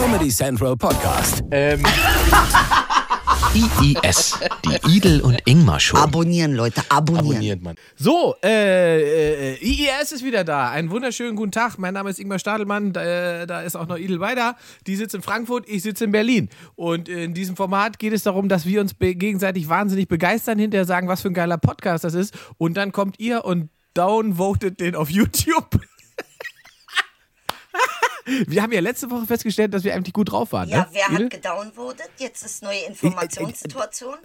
Comedy Central Podcast. Ähm, IIS, die Idel und Ingmar Show. Abonnieren, Leute, abonnieren. abonniert man. So, äh, äh, IIS ist wieder da. Einen wunderschönen guten Tag. Mein Name ist Ingmar Stadelmann. Da, äh, da ist auch noch Idel weiter. Die sitzt in Frankfurt, ich sitze in Berlin. Und in diesem Format geht es darum, dass wir uns be- gegenseitig wahnsinnig begeistern, hinterher sagen, was für ein geiler Podcast das ist. Und dann kommt ihr und downvotet den auf YouTube. Wir haben ja letzte Woche festgestellt, dass wir eigentlich gut drauf waren. Ja, ne? wer Idel? hat gedownvotet? Jetzt ist neue Informationssituation.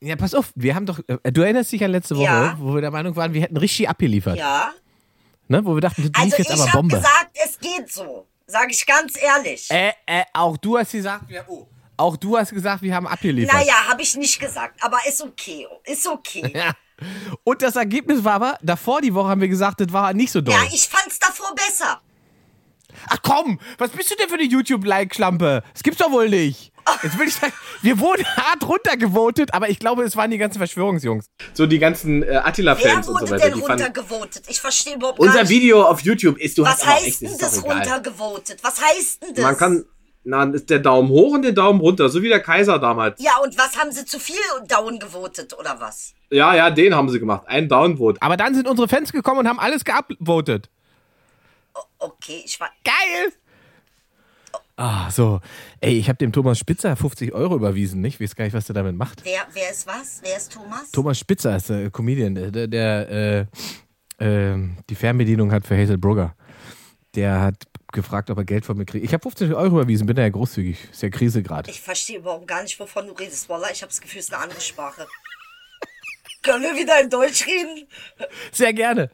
Ja, pass auf, wir haben doch, äh, du erinnerst dich an letzte Woche, Ja. wo wir der Meinung waren, wir hätten richtig abgeliefert. Ja. Ne? Wo wir dachten, die Also jetzt ich aber habe Bombe. gesagt, es geht so. Sage ich ganz ehrlich. Äh, äh, auch du hast gesagt, wir, oh, auch du hast gesagt, wir haben abgeliefert. naja, habe ich nicht gesagt, aber ist okay. Ist okay. Ja. Und das Ergebnis war aber, davor die Woche haben wir gesagt, das war nicht so doll. Ja, ich fand's davor besser. Ach komm, was bist du denn für eine YouTube-Like-Schlampe? Das gibt's doch wohl nicht. Jetzt will ich sagen, wir wurden hart runtergevotet, aber ich glaube, es waren die ganzen Verschwörungsjungs. So die ganzen äh, Wer Attila-Fans und wurde so weiter. denn Die fanden, runtergevotet? Ich verstehe überhaupt gar unser nicht. Video auf YouTube ist, du Was hast heißt echt, denn das runtergevotet? Was heißt denn das? Man kann, na, ist der Daumen hoch und der Daumen runter, so wie der Kaiser damals. ja, und was haben sie zu viel down gewotet oder was? Ja, ja, den haben sie gemacht. Ein Downvote. Aber dann sind unsere Fans gekommen und haben alles geupvotet. Okay, ich war. Geil! Ah, so. Ey, ich habe dem Thomas Spitzer 50 Euro überwiesen, nicht? Ich weiß gar nicht, was der damit macht. Wer, wer ist was? Wer ist Thomas? Thomas Spitzer ist der Comedian, der, der äh, äh, die Fernbedienung hat für Hazel Brugger. Der hat gefragt, ob er Geld von mir kriegt. Ich habe 50 Euro überwiesen, bin da ja großzügig. Ist ja Krise gerade. Ich verstehe überhaupt gar nicht, wovon du redest, Wallah. Ich habe das Gefühl, es ist eine andere Sprache. Können wir wieder in Deutsch reden? Sehr gerne.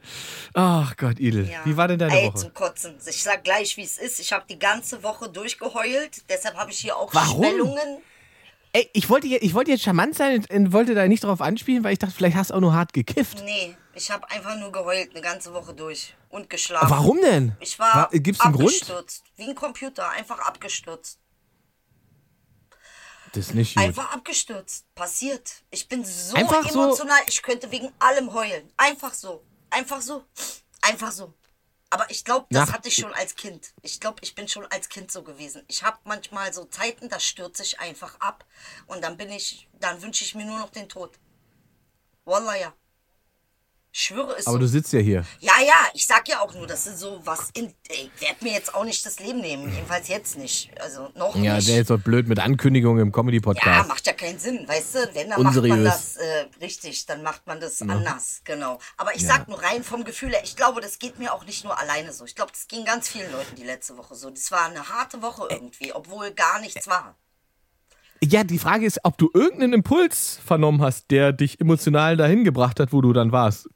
Ach Gott, Idel. Ja. Wie war denn deine Ey, Woche? zum Kotzen. Ich sag gleich, wie es ist. Ich habe die ganze Woche durchgeheult. Deshalb habe ich hier auch Warum? Schwellungen. Ey, ich wollte, jetzt, ich wollte jetzt charmant sein und- wollte da nicht drauf anspielen, weil ich dachte, vielleicht hast du auch nur hart gekifft. Nee, ich habe einfach nur geheult, eine ganze Woche durch. Und geschlafen. Warum denn? Ich war Gibt's einen Grund? abgestürzt. Wie ein Computer, einfach abgestürzt. Das ist nicht gut. Einfach abgestürzt. Passiert. Ich bin so Einfach so- emotional, ich könnte wegen allem heulen. Einfach so. Einfach so. Einfach so. Aber ich glaube, das Nach- hatte ich schon als Kind. Ich glaube, ich bin schon als Kind so gewesen. Ich habe manchmal so Zeiten, da stürze ich einfach ab. Und dann bin ich, dann wünsche ich mir nur noch den Tod. Wallah, ja. Ich schwöre es Aber du sitzt ja hier. Ja, ja, ich sag ja auch nur, das ist so was. In, ich werde mir jetzt auch nicht das Leben nehmen. Jedenfalls jetzt nicht. Also noch Ja, nicht. der ist doch blöd mit Ankündigungen im Ja, Comedy-Podcast. macht ja keinen Sinn, weißt du? Wenn, dann macht Unseriös. man das äh, richtig, dann macht man das anders, genau. Aber ich sag nur rein vom Gefühl her, ich glaube, das geht mir auch nicht nur alleine so. Ich glaube, das ging ganz vielen Leuten die letzte Woche so. Das war eine harte Woche irgendwie, obwohl gar nichts war. Ja, die Frage ist, ob du irgendeinen Impuls vernommen hast, der dich emotional dahin gebracht hat, wo du dann warst.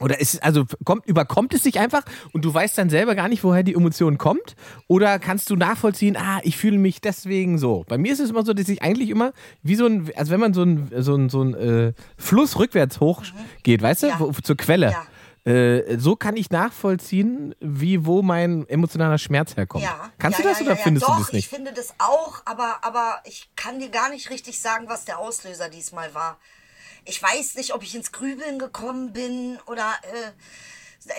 Oder ist es, also kommt, überkommt es dich einfach und du weißt dann selber gar nicht, woher die Emotion kommt? Oder kannst du nachvollziehen, ah, ich fühle mich deswegen so? Bei mir ist es immer so, dass ich eigentlich immer wie so ein, also wenn man so ein, so ein, so ein äh, Fluss rückwärts hoch geht, weißt du, Ja. wo, zur Quelle. Ja. Äh, so kann ich nachvollziehen, wie wo mein emotionaler Schmerz herkommt. Ja. Kannst du das oder findest ja. du Doch, das nicht? ich finde das auch, aber, aber ich kann dir gar nicht richtig sagen, was der Auslöser diesmal war. Ich weiß nicht, ob ich ins Grübeln gekommen bin oder. Äh,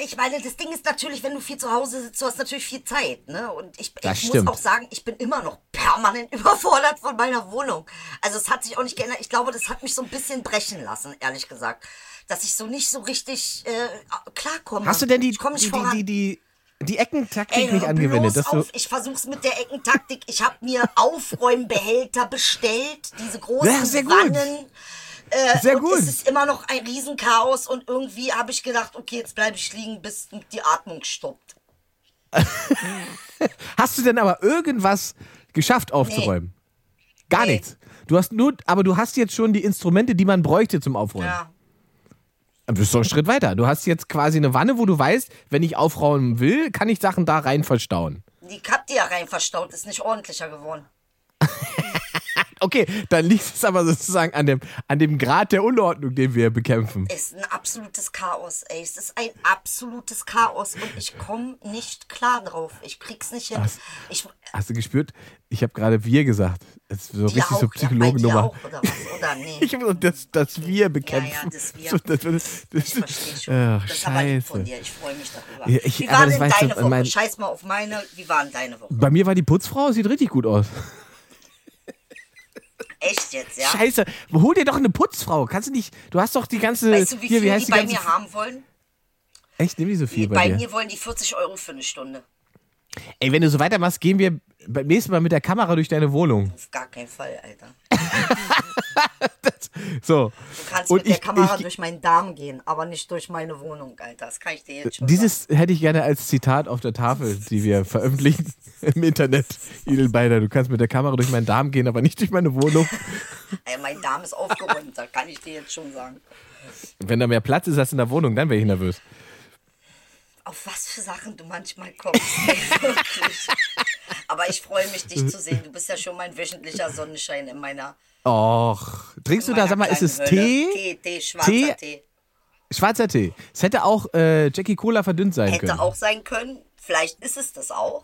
ich meine, das Ding ist natürlich, wenn du viel zu Hause sitzt, du hast natürlich viel Zeit, ne? Und ich, ich muss auch sagen, ich bin immer noch permanent überfordert von meiner Wohnung. Also es hat sich auch nicht geändert. Ich glaube, das hat mich so ein bisschen brechen lassen, ehrlich gesagt. Dass ich so nicht so richtig äh, klarkomme. Hast du denn die, die, die, die, die Eckentaktik Ey, nicht angewendet? Dass auf. Ich versuch's mit der Eckentaktik. Ich habe mir Aufräumbehälter bestellt, diese großen Ja, sehr gut. Äh, Sehr gut. es ist immer noch ein Riesenchaos und irgendwie habe ich gedacht, okay, jetzt bleibe ich liegen, bis die Atmung stoppt. Hast du denn aber irgendwas geschafft aufzuräumen? Gar Nee. nichts. Du hast nur, aber du hast jetzt schon die Instrumente, die man bräuchte zum Aufräumen. Ja. Du bist doch einen Schritt weiter. Du hast jetzt quasi eine Wanne, wo du weißt, wenn ich aufräumen will, kann ich Sachen da rein verstauen. Die Kap, die ja rein verstaut, ist nicht ordentlicher geworden. Okay, dann liegt es aber sozusagen an dem, an dem Grad der Unordnung, den wir bekämpfen. ist ein absolutes Chaos, ey. Es ist ein absolutes Chaos und ich komme nicht klar drauf. Ich krieg's nicht hin. Was? Ich, Hast du gespürt? Ich habe gerade wir gesagt. Das ist so richtig so auch, ja, dir Psychologennummer. auch, oder nee. Ich habe das, das wir bekämpfen. Ja, ja, das Wir. So, das, das, Ich verstehe schon. Ach, das von scheiße. dir. Ich freue mich darüber. Ja, ich- wie war das denn deine Woche? Scheiß mal auf meine. Wie war denn deine Woche? Bei mir war die Putzfrau, sieht richtig gut aus. Echt jetzt, ja? Scheiße, hol dir doch eine Putzfrau. Kannst du nicht, du hast doch die ganze, Weißt du, wie hier, viel wie heißt die die bei mir haben wollen? Echt, nimm die so viel bei, bei dir. mir wollen die 40 Euro für eine Stunde. Ey, wenn du so weitermachst, gehen wir beim nächsten Mal mit der Kamera durch deine Wohnung. Auf gar keinen Fall, Alter. So. Du kannst Und mit der ich- Kamera ich- durch meinen Darm gehen, aber nicht durch meine Wohnung, Alter. Das kann ich dir jetzt schon Dieses hätte ich gerne als Zitat auf der Tafel, die wir veröffentlichen im Internet. Idelbeider, du kannst mit der Kamera durch meinen Darm gehen, aber nicht durch meine Wohnung. sagen. Ey, mein Darm ist aufgeräumt, das kann ich dir jetzt schon sagen. Wenn da mehr Platz ist als in der Wohnung, dann wäre ich nervös. Auf was für Sachen du manchmal kommst. Aber ich freue mich, dich zu sehen. Du bist ja schon mein wöchentlicher Sonnenschein in meiner. Och. Trinkst du da, sag mal, ist es Hölle. Tee? Tee, Tee, schwarzer Tee? Tee. Schwarzer Tee. Es hätte auch äh, Jackie Cola verdünnt sein Hätte können. auch sein können. Vielleicht ist es das auch.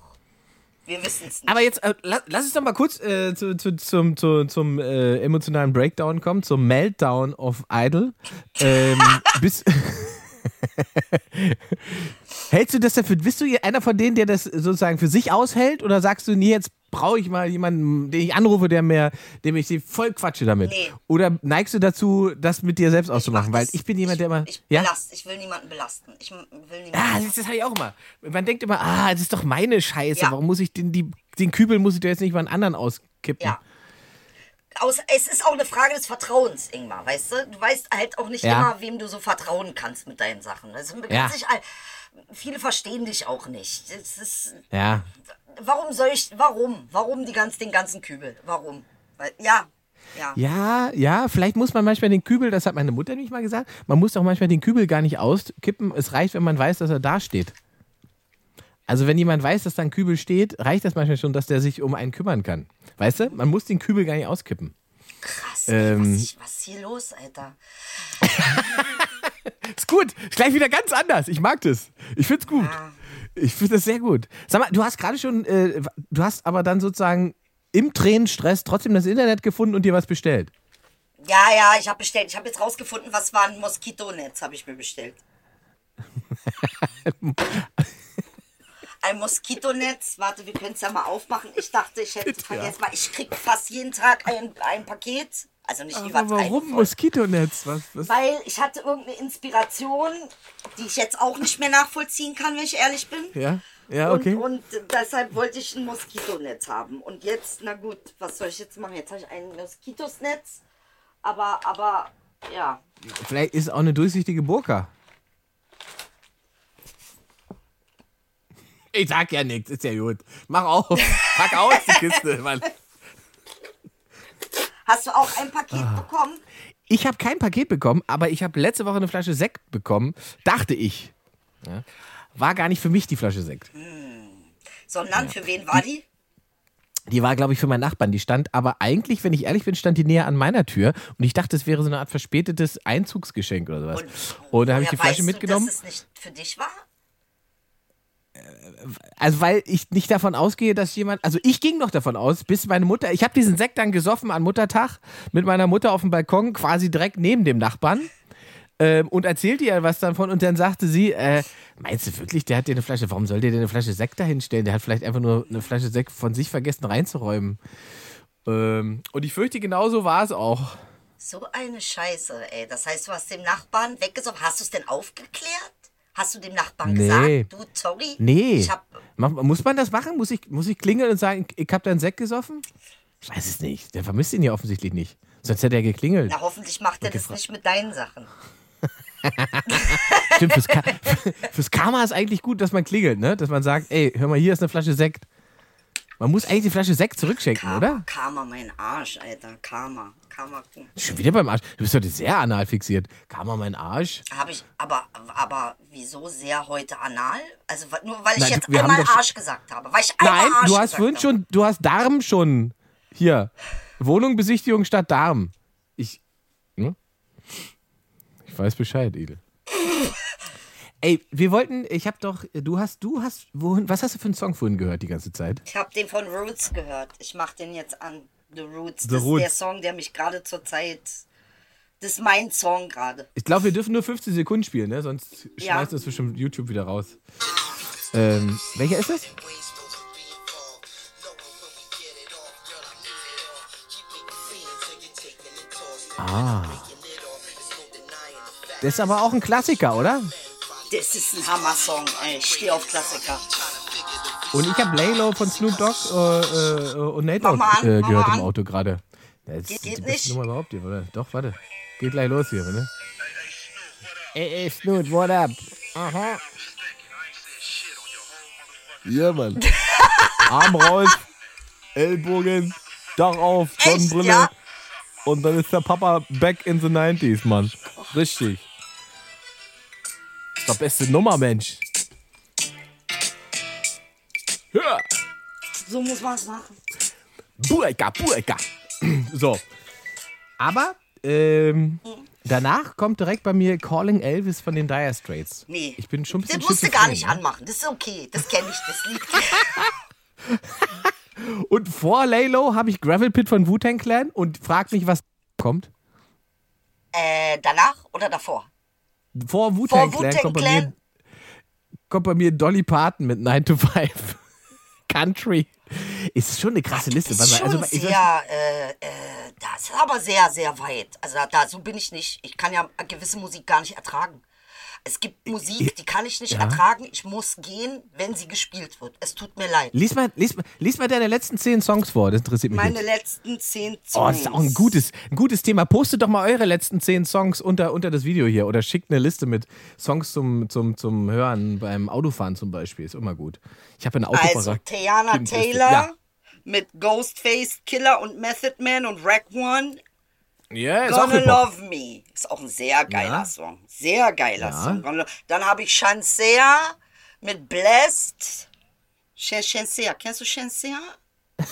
Wir wissen es nicht. Aber jetzt, äh, lass, lass uns doch mal kurz äh, zu, zu, zum, zu, zum äh, emotionalen Breakdown kommen, zum Meltdown of Idol. Ähm, bis, Hältst du das dafür, bist du einer von denen, der das sozusagen für sich aushält oder sagst du, nee, jetzt brauche ich mal jemanden, den ich anrufe, der mir, dem ich sie voll quatsche damit? Nee. Oder neigst du dazu, das mit dir selbst mach auszumachen? Weil das- ich bin jemand, der immer. Ich, ja? belast, ich will niemanden belasten. Ich will niemanden. Ah, das, das habe ich auch immer. Man denkt immer, ah, das ist doch meine Scheiße. Ja. Warum muss ich den, die, den Kübel muss ich doch jetzt nicht mal einen anderen auskippen? Ja. Aus, es ist auch eine Frage des Vertrauens, Ingmar, weißt du? Du weißt halt auch nicht Ja. immer, wem du so vertrauen kannst mit deinen Sachen. Also, man kann Ja. sich, all- viele verstehen dich auch nicht. Es ist, Ja. warum soll ich, warum? Warum die ganz, den ganzen Kübel? Warum? Weil, ja, ja. Ja, ja, vielleicht muss man manchmal den Kübel, das hat meine Mutter nämlich mal gesagt, man muss auch manchmal den Kübel gar nicht auskippen. Es reicht, wenn man weiß, dass er da steht. Also wenn jemand weiß, dass da ein Kübel steht, reicht das manchmal schon, dass der sich um einen kümmern kann. Weißt du? Man muss den Kübel gar nicht auskippen. Krass, Ähm. was, ich, was ist hier los, Alter? Ist gut. Ist gleich wieder ganz anders. Ich mag das. Ich find's gut. Ich finde das sehr gut. Sag mal, du hast gerade schon, äh, du hast aber dann sozusagen im Tränenstress trotzdem das Internet gefunden und dir was bestellt. Ja, ja, ich habe bestellt. Ich habe jetzt rausgefunden, was war ein Moskitonetz, habe ich mir bestellt. ein Moskitonetz. Warte, wir können es ja mal aufmachen. Ich dachte, ich hätte vergessen, weil ich krieg fast jeden Tag ein, ein Paket. Also nicht übertreiben. warum. Moskitonetz? Was, was? Weil ich hatte irgendeine Inspiration, die ich jetzt auch nicht mehr nachvollziehen kann, wenn ich ehrlich bin. Ja, ja, okay. Und, und deshalb wollte ich ein Moskitonetz haben. Und jetzt, na gut, was soll ich jetzt machen? Jetzt habe ich ein Moskitosnetz. Aber, aber, ja. Vielleicht ist es auch eine durchsichtige Burka. Ich sag ja nichts, ist ja gut. Mach auf. Pack aus die Kiste, Mann. Hast du auch ein Paket Ah. bekommen? Ich habe kein Paket bekommen, aber ich habe letzte Woche eine Flasche Sekt bekommen. Dachte ich. Ja. War gar nicht für mich die Flasche Sekt. Sondern für wen war die? Die war, glaube ich, für meinen Nachbarn. Die stand aber eigentlich, wenn ich ehrlich bin, stand die näher an meiner Tür. Und ich dachte, es wäre so eine Art verspätetes Einzugsgeschenk oder sowas. Und, da habe ich die Flasche weißt mitgenommen. Du, dass es nicht für dich war? Also weil ich nicht davon ausgehe, dass jemand, also ich ging noch davon aus, bis meine Mutter, ich habe diesen Sekt dann gesoffen an Muttertag mit meiner Mutter auf dem Balkon, quasi direkt neben dem Nachbarn ähm, und erzählte ihr was davon und dann sagte sie, äh, meinst du wirklich, der hat dir eine Flasche, warum soll der dir eine Flasche Sekt dahinstellen? Der hat vielleicht einfach nur eine Flasche Sekt von sich vergessen reinzuräumen. Ähm, und ich fürchte, genauso war es auch. So eine Scheiße, ey. Das heißt, du hast dem Nachbarn weggesoffen. Hast du es denn aufgeklärt? Hast du dem Nachbarn Nee. gesagt, du, sorry? Nee. Muss man das machen? Muss ich, muss ich klingeln und sagen, ich habe deinen Sekt gesoffen? Ich weiß es nicht. Der vermisst ihn ja offensichtlich nicht. Sonst hätte er geklingelt. na, hoffentlich macht er das nicht mit deinen Sachen. Stimmt, fürs, Ka fürs Karma ist eigentlich gut, dass man klingelt, ne? Dass man sagt, ey, hör mal, hier ist eine Flasche Sekt. Man muss eigentlich die Flasche Sekt zurückschenken, Karma, oder? Karma, mein Arsch, Alter. Karma. Karma. Schon wieder beim Arsch. Du bist heute sehr anal fixiert. Karma, mein Arsch. Habe ich, aber, aber wieso sehr heute anal? Also nur weil ich Nein, jetzt wir haben einmal doch Arsch gesagt habe. Weil ich einmal Nein, Arsch du hast vorhin habe. schon, du hast Darm schon hier. Wohnungbesichtigung statt Darm. Ich. Ne? Ich weiß Bescheid, Edel. Ey, wir wollten, ich hab doch, du hast, du hast, wohin, was hast du für einen Song vorhin gehört die ganze Zeit? Ich habe den von Roots gehört. Ich mache den jetzt an. The Roots. The das Roots. ist der Song, der mich gerade zur Zeit. Das ist mein Song gerade. Ich glaube, wir dürfen nur 15 Sekunden spielen, ne? Sonst Ja. schmeißt uns bestimmt YouTube wieder raus. Ähm, welcher ist das? Ah. Das ist aber auch ein Klassiker, oder? Das ist ein Hammer-Song, ey. Ich stehe auf Klassiker. Und ich habe Laylo von Snoop Dogg äh, äh, und Nate Dogg äh, gehört im. Auto gerade. Das Geht- die geht beste nicht? Nummer überhaupt hier, oder? Doch, warte. Geht gleich los hier, ne? Ey, ey, Snoop, what up? Aha. Ja, Mann. Arm raus, Ellbogen, Dach auf, Echt, Sonnenbrille. ja? Und dann ist der Papa back in the 90s, Mann. Richtig. Ist doch beste Nummer, Mensch. Hör! So muss man es machen. Bueka, Bueka. So. Aber ähm, danach kommt direkt bei mir Calling Elvis von den Dire Straits. Nee. Ich bin schon ein bisschen Das musst du gar nicht anmachen. Das ist okay. Das kenne ich, das Lied. Und vor Laylo habe ich Gravel Pit von Wu-Tang Clan und frag mich, was kommt. äh, danach oder davor? Vor Wu-Tang Clan, Wu-Tang kommt, bei mir, kommt bei mir Dolly Parton mit 9 to 5. Country. Ist schon eine krasse Liste. Das ist Warte mal, schon also, sehr, äh, äh, das ist aber sehr, sehr weit. Also da, da, so bin ich nicht. Ich kann ja gewisse Musik gar nicht ertragen. Es gibt Musik, die kann ich nicht ertragen. Ich muss gehen, wenn sie gespielt wird. Es tut mir leid. lies, mal, lies, mal, lies mal deine letzten 10 Songs vor, das interessiert mich Meine jetzt. letzten zehn Songs. Oh, das ist auch ein gutes, ein gutes Thema. Postet doch mal eure letzten zehn Songs unter, unter das Video hier oder schickt eine Liste mit Songs zum, zum, zum Hören beim Autofahren zum Beispiel. Ist immer gut. Ich habe eine Autofahrer. Also Tiana. Taylor Ja. mit Ghostface Killer und Method Man und Rack One. Ja, ist auch Gonna Hip-Hop. Love Me. Ist auch ein sehr geiler Ja. Song. Sehr geiler Ja. Song. Dann habe ich Chancea mit Blessed. Ch- Chancea. Kennst du Chancea?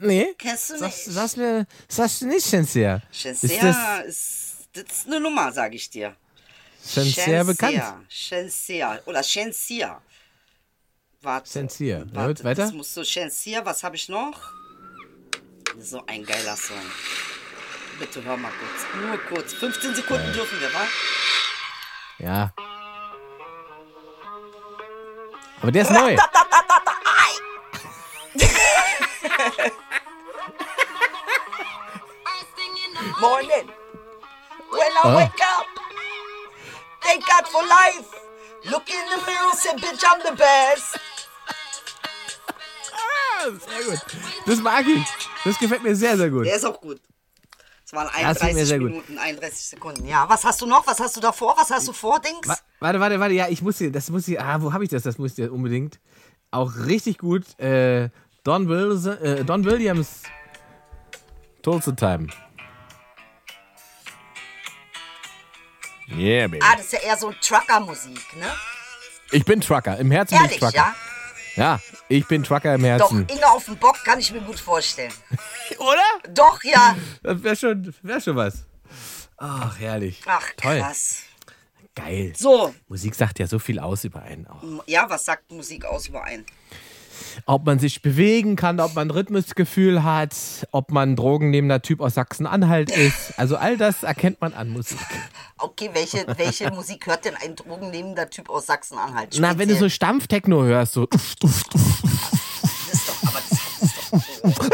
Nee. Kennst du nicht? sagst, mir, sagst du nicht, Shensia? Chancea ist, das ist eine Nummer, sage ich dir. Shensia bekannt. Chancea. Oder Chancea. Warte. Chancea. Ja, Warte, gut, weiter? Das musst du Chancea. Was habe ich noch? So ein geiler Song. Bitte hör mal kurz. Nur kurz. 15 Sekunden dürfen wir, wa? Ja. Aber der ist neu. Morning. When I Oh. wake up, thank God for life. Look in the mirror, say, bitch, I'm the best. Sehr gut. Das mag ich. Das gefällt mir sehr, sehr gut. Der ist auch gut. Waren Das gefällt mir 31 sehr gut. Minuten, 31 Sekunden. Ja, was hast du noch? Was hast du davor? Was hast du vor, Dings? Wa- Warte, warte, warte. Ja, ich muss hier, das muss hier, ah, wo habe ich das? Das muss ich unbedingt. Auch richtig gut. Äh, Don, Wills, äh, Don Williams. Tulsa Time. Yeah, baby. Ah, das ist ja eher so Trucker-Musik, ne? Ich bin Trucker. Im Herzen bin Ehrlich, ich Trucker. ja? Ja, ich bin Trucker im Doch, Herzen. Inge auf dem Bock kann ich mir gut vorstellen. Oder? Doch, ja. Das wäre schon, wär schon was. Ach, herrlich. Ach, Toll. krass. Geil. So, Musik sagt ja so viel aus über einen auch. ja, was sagt Musik aus über einen? Ob man sich bewegen kann, ob man Rhythmusgefühl hat, ob man drogennehmender Typ aus Sachsen-Anhalt ist. Also all das erkennt man an Musik. Okay, welche, welche Musik hört denn ein drogennehmender Typ aus Sachsen-Anhalt? Na, wenn du so. Stampftechno hörst, so. Das ist doch, aber das ist doch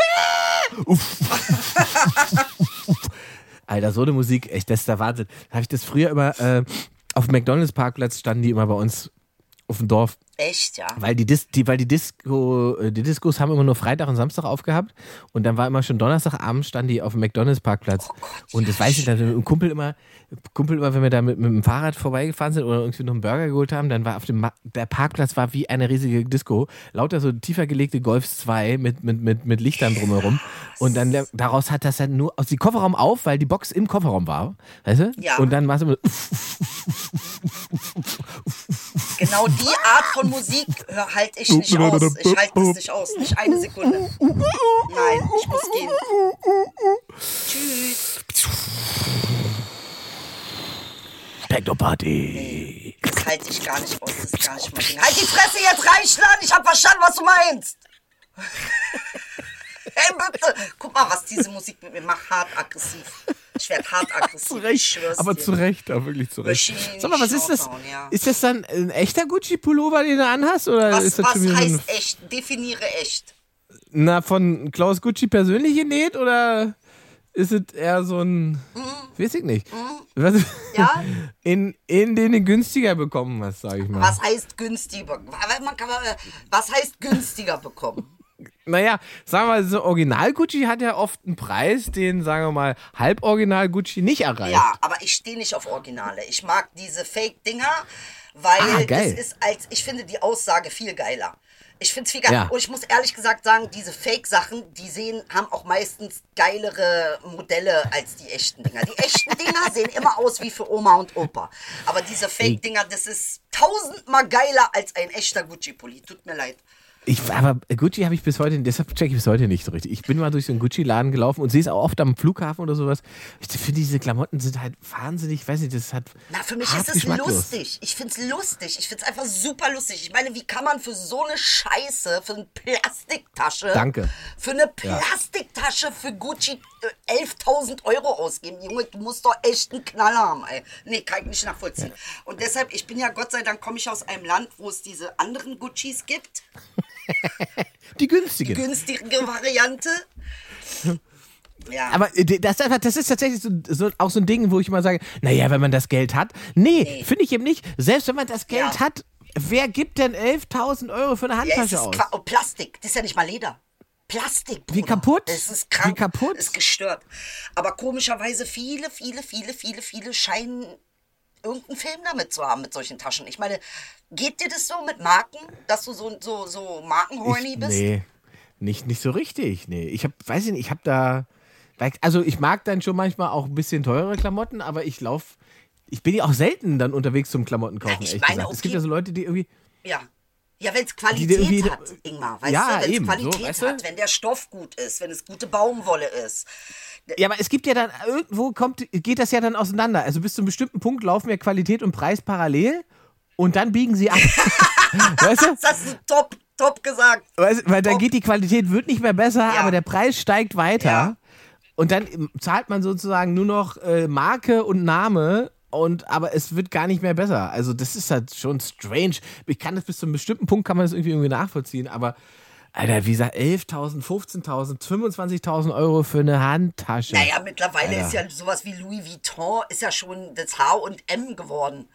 Alter, so eine Musik, echt, das ist der Wahnsinn. Da habe ich das früher immer äh, auf dem McDonalds-Parkplatz standen die immer bei uns auf dem Dorf. Echt, ja. Weil die, Dis die, weil die Disco, äh, die Discos haben immer nur Freitag und Samstag aufgehabt und dann war immer schon Donnerstagabend standen die auf dem McDonalds Parkplatz und das weiß ich dann ein Kumpel immer, Kumpel immer, wenn wir da mit, mit dem Fahrrad vorbeigefahren sind oder irgendwie noch einen Burger geholt haben, dann war auf dem Ma der Parkplatz war wie eine riesige Disco, lauter so tiefer gelegte Golfs 2 mit mit mit mit Lichtern drumherum und dann daraus hat das dann nur aus dem Kofferraum auf, weil die Box im Kofferraum war, weißt du? Ja. Und dann war es immer Genau die Art von Musik halte ich nicht aus. Ich halte es nicht aus. Nicht eine Sekunde. Nein, ich muss gehen. Tschüss. Techno-Party. Das halte ich gar nicht aus. Das ist gar nicht mein Ding. Halt die Fresse jetzt reinschlagen. Ich habe verstanden, was du meinst. hey, bitte. Guck mal, was diese Musik mit mir macht. Hart aggressiv. Ich werde hart aggressiv. Zu aber dir. zu Recht, auch wirklich zu Recht. Sag mal, was ist das? Ja. Ist das dann ein echter Gucci-Pullover, den du anhast? Oder Was, ist das was heißt echt? Definiere echt. na, von Klaus Gucci persönlich genäht? Oder ist es eher so ein, weiß ich nicht. Was, Mhm. Ja? in, in den du günstiger bekommen hast, sag ich mal. Was heißt günstiger? Mal- was heißt günstiger bekommen? Naja, sagen wir mal, so Original Gucci hat ja oft einen Preis, den, sagen wir mal, Halb-Original Gucci nicht erreicht. Ja, aber ich stehe nicht auf Originale. Ich mag diese Fake-Dinger, weil Ah, das ist als, ich finde die Aussage viel geiler. Ich finde es viel geiler. Ja. Und ich muss ehrlich gesagt sagen, diese Fake-Sachen, die sehen, haben auch meistens geilere Modelle als die echten Dinger. Die echten Dinger sehen immer aus wie für Oma und Opa. Aber diese Fake-Dinger, das ist tausendmal geiler als ein echter Gucci-Pulli. Tut mir leid. Ich, aber Gucci habe ich bis heute, deshalb checke ich bis heute nicht so richtig. Ich bin mal durch so einen Gucci-Laden gelaufen und sehe es auch oft am Flughafen oder sowas. Ich finde, diese Klamotten sind halt wahnsinnig, ich weiß nicht, das hat. Na, für mich ist es geschmacklos. lustig. Ich find's lustig. Ich find's einfach super lustig. Ich meine, wie kann man für so eine Scheiße, für eine Plastiktasche, Danke. für eine Plastiktasche für Gucci äh, 11.000 Euro ausgeben? Junge, du musst doch echt einen Knall haben, ey. Nee, kann ich nicht nachvollziehen. Und deshalb, ich bin ja, Gott sei Dank, komme ich aus einem Land, wo es diese anderen Guccis gibt. Die günstigen. Günstige Variante. Ja. aber äh, das, ist einfach- das ist tatsächlich so, so, auch so ein Ding, wo ich immer sage, naja, wenn man das Geld hat. Nee, finde ich eben nicht. Selbst wenn man das Geld Ja. hat, wer gibt denn 11.000 Euro für eine Ja, es Handtasche ist aus? Qua- oh, Plastik, das ist ja nicht mal Leder. Plastik. Bruder. Wie kaputt? Es ist krank. Wie kaputt? Ist gestört. Aber komischerweise viele, viele, viele, viele, viele scheinen irgendeinen Film damit zu haben mit solchen Taschen. Ich meine, geht dir das so mit Marken, dass du so so so Markenhorny bist? nee, nicht, nicht so richtig. Nee, ich hab, weiß ich nicht, ich habe da, also ich mag dann schon manchmal auch ein bisschen teure Klamotten, aber ich laufe, ich bin ja auch selten dann unterwegs zum Klamotten kaufen, ich ehrlich meine, gesagt. Es okay. gibt ja so Leute, die irgendwie, Ja. Ja, wenn es Qualität hat, Ingmar, weißt Ja, du, wenn es eben, so, Qualität weißt du? hat, wenn der Stoff gut ist, wenn es gute Baumwolle ist. Ja, aber es gibt ja dann, irgendwo kommt, geht das ja dann auseinander. Also bis zu einem bestimmten Punkt laufen ja Qualität und Preis parallel und dann biegen sie ab. weißt du? Das du top, top gesagt. Weißt, weil dann Ob- geht die Qualität, wird nicht mehr besser, Ja. aber der Preis steigt weiter. Ja. Und dann zahlt man sozusagen nur noch äh, Marke und Name. Und, aber es wird gar nicht mehr besser. Also, das ist halt schon strange. Ich kann das bis zu einem bestimmten Punkt kann man das irgendwie, irgendwie nachvollziehen. Aber, Alter, wie gesagt, 11.000, 15.000, 25.000 Euro für eine Handtasche. Naja, mittlerweile Alter. ist ja sowas wie Louis Vuitton ist ja schon das H und M geworden.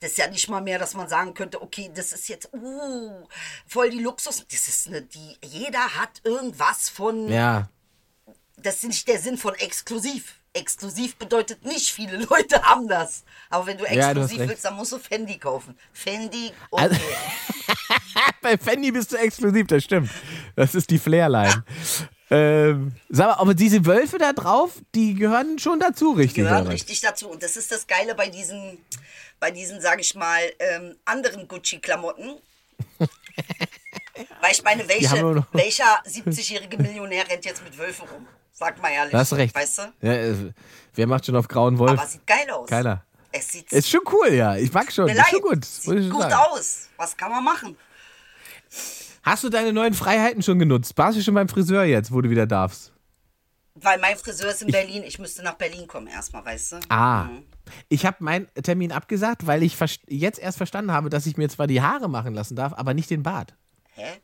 Das ist ja nicht mal mehr, dass man sagen könnte, okay, das ist jetzt uh, voll die Luxus. Das ist eine, die jeder hat irgendwas von. Ja. Das ist nicht der Sinn von exklusiv. Exklusiv bedeutet nicht, viele Leute haben das. Aber wenn du Ja, du exklusiv willst, dann musst du Fendi kaufen. Fendi, okay. Also- Bei Fendi bist du exklusiv, das stimmt. Das ist die Flairline. ähm, sag mal, aber diese Wölfe da drauf, die gehören schon dazu, richtig? gehören oder richtig dazu. Und das ist das Geile bei diesen, bei diesen, sage ich mal, ähm, anderen Gucci-Klamotten. Weil ich meine, welche, welcher 70-jährige Millionär rennt jetzt mit Wölfen rum? Sag mal ehrlich. Da hast du recht. Weißt du? Ja, äh, wer macht schon auf grauen Wolf? Aber sieht geil aus. Keiner. Es sieht Ist schon cool, ja. Ich mag schon. Ist schon gut. ich Sieht gut sagen. aus. Was kann man machen? Hast du deine neuen Freiheiten schon genutzt? Warst du schon beim Friseur jetzt, wo du wieder darfst? Weil mein Friseur ist in Berlin. Ich müsste nach Berlin kommen erstmal, weißt du? Ah. Mhm. Ich habe meinen Termin abgesagt, weil ich jetzt erst verstanden habe, dass ich mir zwar die Haare machen lassen darf, aber nicht den Bart. Hä?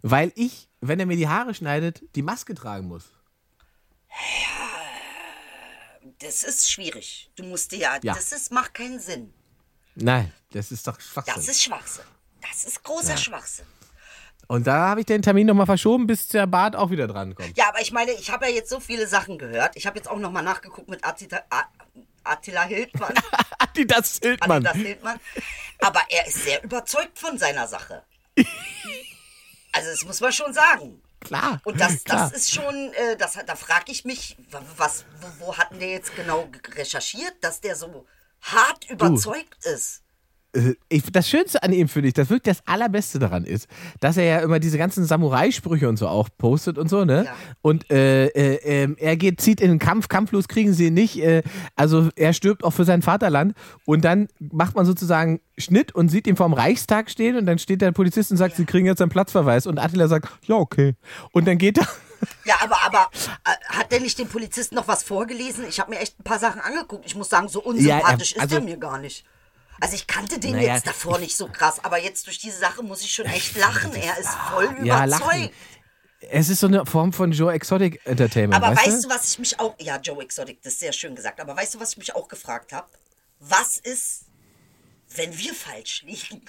Weil ich, wenn er mir die Haare schneidet, die Maske tragen muss. Das ist schwierig. Du musst dir ja, Ja. das ist, macht keinen Sinn. Nein, das ist doch Schwachsinn. Das ist Schwachsinn. Das ist großer Schwachsinn. Und da habe ich den Termin nochmal verschoben, bis der Bart auch wieder drankommt. Ja, aber ich meine, ich habe ja jetzt so viele Sachen gehört. Ich habe jetzt auch noch mal nachgeguckt mit Attila, Attila Hildmann. Adidas Hildmann. Adidas Hildmann. Aber er ist sehr überzeugt von seiner Sache. Also das muss man schon sagen. Klar. Und das, klar. das ist schon, äh, das, da frage ich mich, wa- was, wo, wo hat denn der jetzt genau ge- recherchiert, dass der so hart überzeugt ist? Äh, ich, das Schönste an ihm finde ich, das wirklich das Allerbeste daran ist, dass er ja immer diese ganzen Samurai-Sprüche und so auch postet und so, ne? Ja. Und äh, äh, ähm, er geht, zieht in den Kampf, kampflos kriegen sie ihn nicht. Äh, also er stirbt auch für sein Vaterland. Und dann macht man sozusagen Schnitt und sieht ihn vorm Reichstag stehen und dann steht der Polizist und sagt, sie kriegen jetzt einen Platzverweis. Und Attila sagt, ja, okay. Und dann geht er. Ja, aber, aber äh, hat der nicht dem Polizisten noch was vorgelesen? Ich habe mir echt ein paar Sachen angeguckt. Ich muss sagen, so unsympathisch Ja, er- also- ist der mir gar nicht. Also ich kannte den Naja. jetzt davor nicht so krass, aber jetzt durch diese Sache muss ich schon echt lachen. Er ist voll Ja, überzeugt. lachen. Es ist so eine Form von Joe Exotic Entertainment. aber weißt, weißt du, was ich mich auch. Ja, Joe Exotic, das ist sehr schön gesagt. Aber weißt du, was ich mich auch gefragt habe? Was ist, wenn wir falsch liegen?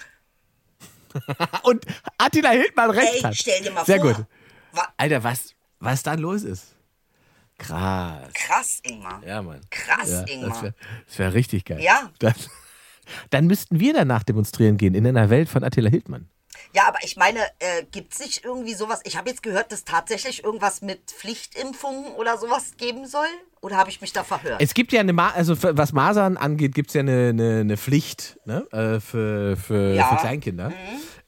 Und Attila Hildmann recht Ey, hat. stell dir mal Sehr vor. gut. Wa- Alter, was, was da los ist? Krass. Krass, Ingmar. Ja, Mann. Krass, ja, Ingmar. Das wäre wär richtig geil. Ja. Das, dann müssten wir danach demonstrieren gehen in einer Welt von Attila Hildmann. Ja, aber ich meine, äh, gibt es nicht irgendwie sowas? Ich habe jetzt gehört, dass tatsächlich irgendwas mit Pflichtimpfungen oder sowas geben soll. Oder habe ich mich da verhört? Es gibt ja eine, Ma also für, was Masern angeht, gibt es ja eine, eine, eine Pflicht ne? äh, für, für, Ja. Mhm. für Kleinkinder.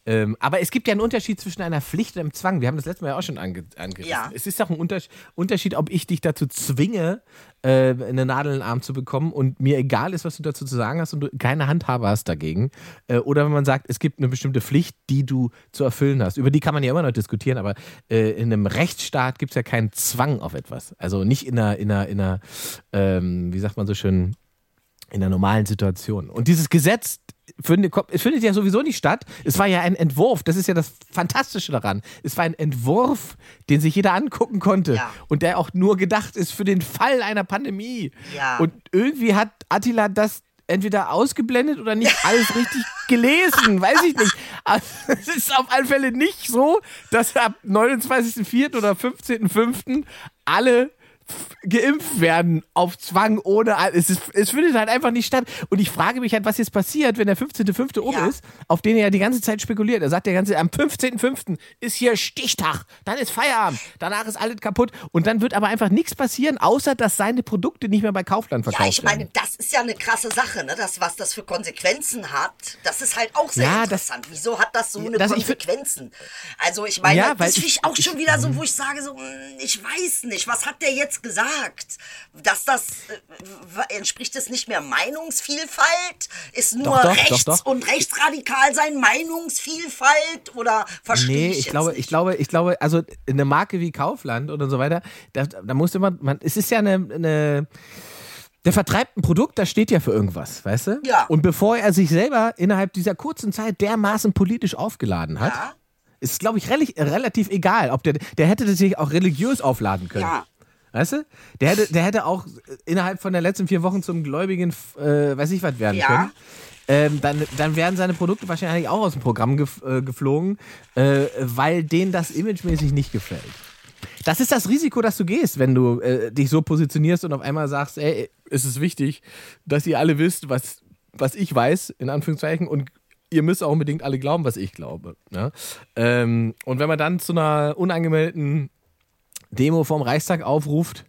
Ähm, aber es gibt ja einen Unterschied zwischen einer Pflicht und einem Zwang. Wir haben das letzte Mal ja auch schon ange angerissen. Ja. Es ist doch ein Unterschied, Unterschied, ob ich dich dazu zwinge, äh, eine Nadel in den Arm zu bekommen und mir egal ist, was du dazu zu sagen hast und du keine Handhabe hast dagegen. Äh, oder wenn man sagt, es gibt eine bestimmte Pflicht, die du zu erfüllen hast. Über die kann man ja immer noch diskutieren, aber äh, in einem Rechtsstaat gibt es ja keinen Zwang auf etwas. Also nicht in einer, in einer, in einer ähm, wie sagt man so schön, in einer normalen Situation. Und dieses Gesetz findet, findet ja sowieso nicht statt. Es war ja ein Entwurf. Das ist ja das Fantastische daran. Es war ein Entwurf, den sich jeder angucken konnte. Ja. Und der auch nur gedacht ist für den Fall einer Pandemie. Ja. Und irgendwie hat Attila das entweder ausgeblendet oder nicht alles richtig gelesen, weiß ich nicht. Aber es ist auf alle Fälle nicht so, dass ab 29.04. oder 15.05. alle geimpft werden auf Zwang ohne es, ist, es findet halt einfach nicht statt und ich frage mich halt was jetzt passiert wenn der 15.05. um Ja. ist auf den er ja die ganze Zeit spekuliert er sagt der ganze am 15.05. ist hier Stichtag dann ist Feierabend danach ist alles kaputt und dann wird aber einfach nichts passieren außer dass seine Produkte nicht mehr bei Kaufland verkauft ja, ich meine, werden das ist ja eine krasse Sache, ne? Das, was das für Konsequenzen hat, das ist halt auch sehr Ja, das- interessant. Wieso hat das so eine das- ich Konsequenzen? Also ich meine, Ja, das finde ich- ich auch schon wieder Mhm. so, wo ich sage so, hm, ich weiß nicht, was hat der jetzt gesagt? Dass das, äh, entspricht es nicht mehr Meinungsvielfalt? Ist nur Doch, doch, rechts doch, und rechtsradikal sein Meinungsvielfalt? Oder verstehe Nee, ich, ich jetzt glaube, nicht? ich glaube, ich glaube, also eine Marke wie Kaufland oder so weiter, da, da muss immer, man, es ist ja eine, eine der vertreibt ein Produkt, das steht ja für irgendwas, weißt du? Ja. Und bevor er sich selber innerhalb dieser kurzen Zeit dermaßen politisch aufgeladen hat, Ja. ist, glaube ich, rel relativ egal, ob der, der hätte sich auch religiös aufladen können. Ja. Weißt du? Der hätte, der hätte auch innerhalb von den letzten vier Wochen zum Gläubigen, äh, weiß ich was, werden Ja. können. Ähm, dann, dann wären seine Produkte wahrscheinlich auch aus dem Programm gef äh, geflogen, äh, weil denen das imagemäßig nicht gefällt. Das ist das Risiko, das du gehst, wenn du äh, dich so positionierst und auf einmal sagst, ey, es ist wichtig, dass ihr alle wisst, was, was ich weiß, in Anführungszeichen, und ihr müsst auch unbedingt alle glauben, was ich glaube. Ne? Ähm, und wenn man dann zu einer unangemeldeten Demo vom Reichstag aufruft,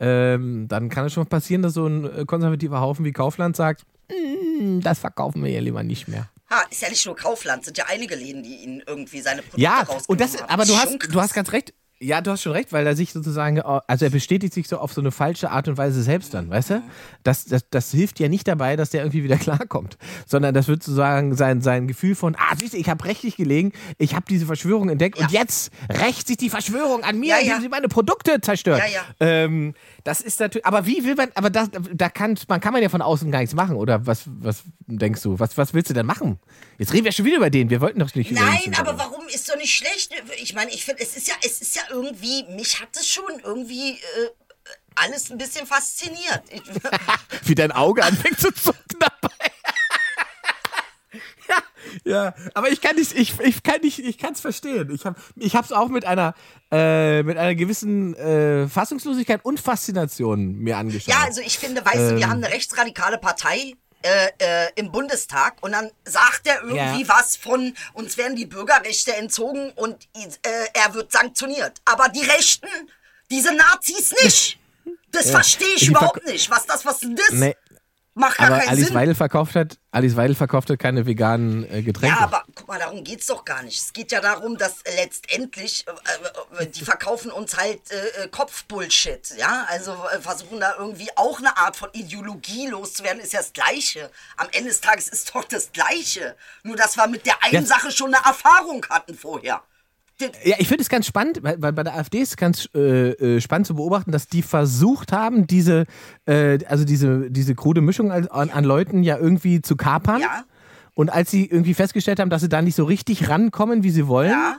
ähm, dann kann es schon passieren, dass so ein äh, konservativer Haufen wie Kaufland sagt, "Mm, das verkaufen wir hier lieber nicht mehr. Ha, ist ja nicht nur Kaufland, sind ja einige Läden, die ihnen irgendwie seine Produkte Ja, und das, haben. aber du hast, du hast ganz recht. Ja, du hast schon recht, weil er sich sozusagen, also er bestätigt sich so auf so eine falsche Art und Weise selbst dann, weißt du? Das, das, das hilft ja nicht dabei, dass der irgendwie wieder klarkommt, sondern das wird sozusagen sein, sein Gefühl von, ah, siehst du, ich habe rechtlich gelegen, ich habe diese Verschwörung entdeckt und jetzt rächt sich die Verschwörung an mir, Ja, ja. indem sie meine Produkte zerstört. Ja, ja. Ähm, das ist natürlich, aber wie will man, aber das, da kann man, kann man ja von außen gar nichts machen, oder was, was denkst du? Was, was willst du denn machen? Jetzt reden wir schon wieder über den, wir wollten doch nicht über Nein, reden. aber warum ist doch nicht schlecht? Ich meine, ich finde, es ist ja, es ist ja irgendwie, mich hat es schon irgendwie äh, alles ein bisschen fasziniert. Ich, wie dein Auge anfängt zu zucken dabei. ja, ja, aber ich kann nicht, ich, ich kann nicht, ich kann es verstehen. Ich habe, ich habe es auch mit einer, äh, mit einer gewissen äh, Fassungslosigkeit und Faszination mir angeschaut. ja, also ich finde, weißt du, wir Ähm. haben eine rechtsradikale Partei. Äh, äh, im Bundestag und dann sagt er irgendwie Ja. was von uns werden die Bürgerrechte entzogen und äh, er wird sanktioniert. Aber die Rechten, diese Nazis nicht. Das verstehe ich Die überhaupt nicht. Was das, was das? Nee. Macht gar Aber keinen Alice Sinn. Weidel verkauft hat, Alice Weidel verkauft hat keine veganen äh, Getränke. Ja, aber guck mal, darum geht's doch gar nicht. Es geht ja darum, dass letztendlich, äh, äh, die verkaufen uns halt äh, äh, Kopfbullshit, ja? Also äh, versuchen da irgendwie auch eine Art von Ideologie loszuwerden, ist ja das Gleiche. Am Ende des Tages ist doch das Gleiche. Nur, dass wir mit der einen Ja. Sache schon eine Erfahrung hatten vorher. Ja, ich finde es ganz spannend, weil, bei der AfD ist es ganz äh, äh, spannend zu beobachten, dass die versucht haben, diese, äh, also diese, diese krude Mischung an, an an Leuten ja irgendwie zu kapern. Ja. Und als sie irgendwie festgestellt haben, dass sie da nicht so richtig rankommen, wie sie wollen, Ja.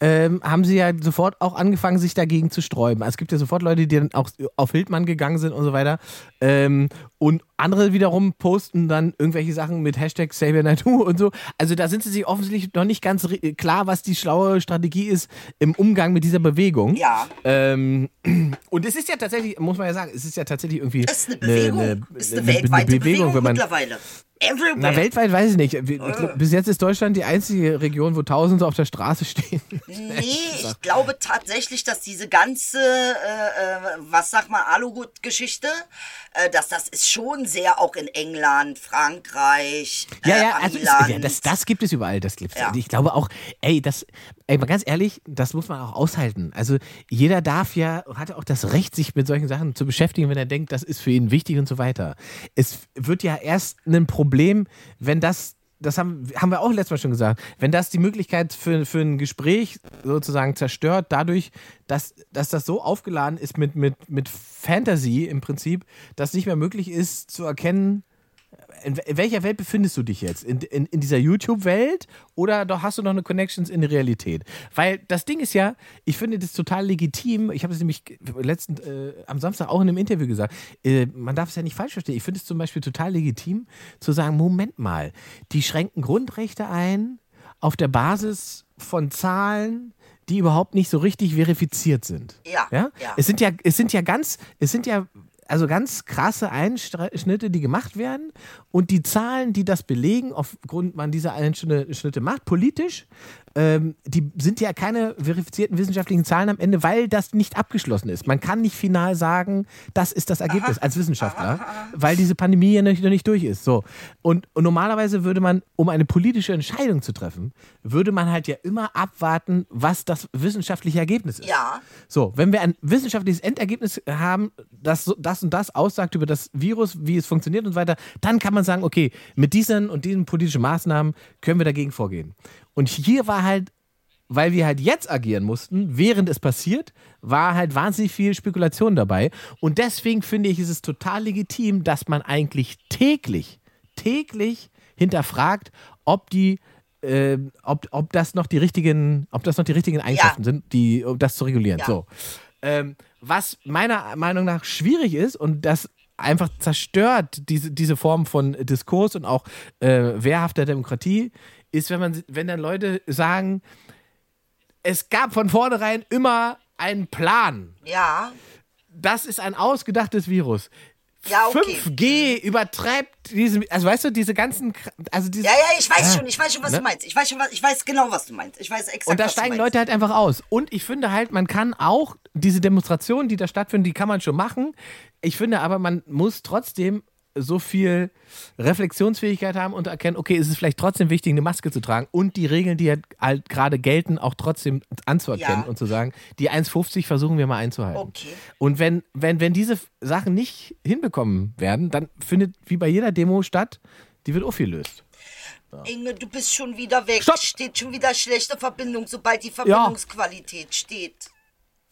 ähm, haben sie ja sofort auch angefangen, sich dagegen zu sträuben. Also es gibt ja sofort Leute, die dann auch auf Hildmann gegangen sind und so weiter. Ähm, und andere wiederum posten dann irgendwelche Sachen mit Hashtag SaveNatu und so. Also da sind sie sich offensichtlich noch nicht ganz klar, was die schlaue Strategie ist im Umgang mit dieser Bewegung. Ja. Ähm, und es ist ja tatsächlich, muss man ja sagen, es ist ja tatsächlich irgendwie Das ist eine Bewegung. eine, ist eine, eine- eine weltweite Bewegung, wenn man mittlerweile. Everywhere. na, weltweit weiß ich nicht. Ich glaub, bis jetzt ist Deutschland die einzige Region, wo Tausende auf der Straße stehen. Nee, ich glaube tatsächlich, dass diese ganze, äh, äh, was sag mal, Aluhut-Geschichte, äh, dass das ist schon sehr auch in England, Frankreich, Ja, äh, ja, also es, Amiland. ja, das, das gibt es überall, das gibt's. Ja. Ich glaube auch, ey, das, ey, mal ganz ehrlich, das muss man auch aushalten. Also jeder darf ja, hat auch das Recht, sich mit solchen Sachen zu beschäftigen, wenn er denkt, das ist für ihn wichtig und so weiter. Es wird ja erst ein Problem, wenn das das haben, haben wir auch letztes Mal schon gesagt, wenn das die Möglichkeit für, für ein Gespräch sozusagen zerstört, dadurch, dass, dass das so aufgeladen ist mit, mit, mit Fantasy im Prinzip, dass nicht mehr möglich ist zu erkennen, in, welcher Welt befindest du dich jetzt? In, in, in dieser YouTube-Welt oder doch hast du noch eine Connections in die Realität? Weil das Ding ist ja, ich finde das total legitim. Ich habe es nämlich letzten, äh, am Samstag auch in einem Interview gesagt. Äh, man darf es ja nicht falsch verstehen. Ich finde es zum Beispiel total legitim zu sagen: Moment mal, die schränken Grundrechte ein auf der Basis von Zahlen, die überhaupt nicht so richtig verifiziert sind. Ja, ja? ja. Es sind ja, es sind ja ganz, es sind ja also ganz krasse Einschnitte, die gemacht werden und die Zahlen, die das belegen, aufgrund man dieser Einschnitte macht, politisch, ähm, die sind ja keine verifizierten wissenschaftlichen Zahlen am Ende, weil das nicht abgeschlossen ist. Man kann nicht final sagen, das ist das Ergebnis als Wissenschaftler, weil diese Pandemie ja noch nicht durch ist. So. Und, und normalerweise würde man, um eine politische Entscheidung zu treffen, würde man halt ja immer abwarten, was das wissenschaftliche Ergebnis ist. Ja. So, wenn wir ein wissenschaftliches Endergebnis haben, das das und das aussagt über das Virus, wie es funktioniert und so weiter, dann kann man sagen, okay, mit diesen und diesen politischen Maßnahmen können wir dagegen vorgehen. Und hier war halt, weil wir halt jetzt agieren mussten, während es passiert, war halt wahnsinnig viel Spekulation dabei. Und deswegen finde ich, ist es total legitim, dass man eigentlich täglich, täglich hinterfragt, ob die äh, ob, ob das noch die richtigen, ob das noch die richtigen Eigenschaften sind, die, um das zu regulieren. Ja. So. Ähm, was meiner Meinung nach schwierig ist und das einfach zerstört diese, diese Form von Diskurs und auch äh, wehrhafter Demokratie, ist, wenn man, wenn dann Leute sagen, es gab von vornherein immer einen Plan. Ja. Das ist ein ausgedachtes Virus. Ja, okay. 5G übertreibt diese, also weißt du, diese ganzen, also diese, Ja, ja, ich weiß Ja. schon, ich weiß schon, was Ne? du meinst. Ich weiß schon, was, ich weiß genau, was du meinst. Ich weiß exakt, Und da steigen Leute halt einfach aus. Und ich finde halt, man kann auch diese Demonstrationen, die da stattfinden, die kann man schon machen. Ich finde aber, man muss trotzdem so viel Reflexionsfähigkeit haben und erkennen, okay, es ist vielleicht trotzdem wichtig, eine Maske zu tragen und die Regeln, die halt, halt gerade gelten, auch trotzdem anzuerkennen Ja. und zu sagen, die 1,50 versuchen wir mal einzuhalten. Okay. Und wenn, wenn, wenn diese Sachen nicht hinbekommen werden, dann findet wie bei jeder Demo statt, die wird aufgelöst. Inge, du bist schon wieder weg. Stopp. Steht schon wieder schlechte Verbindung, sobald die Verbindungsqualität steht.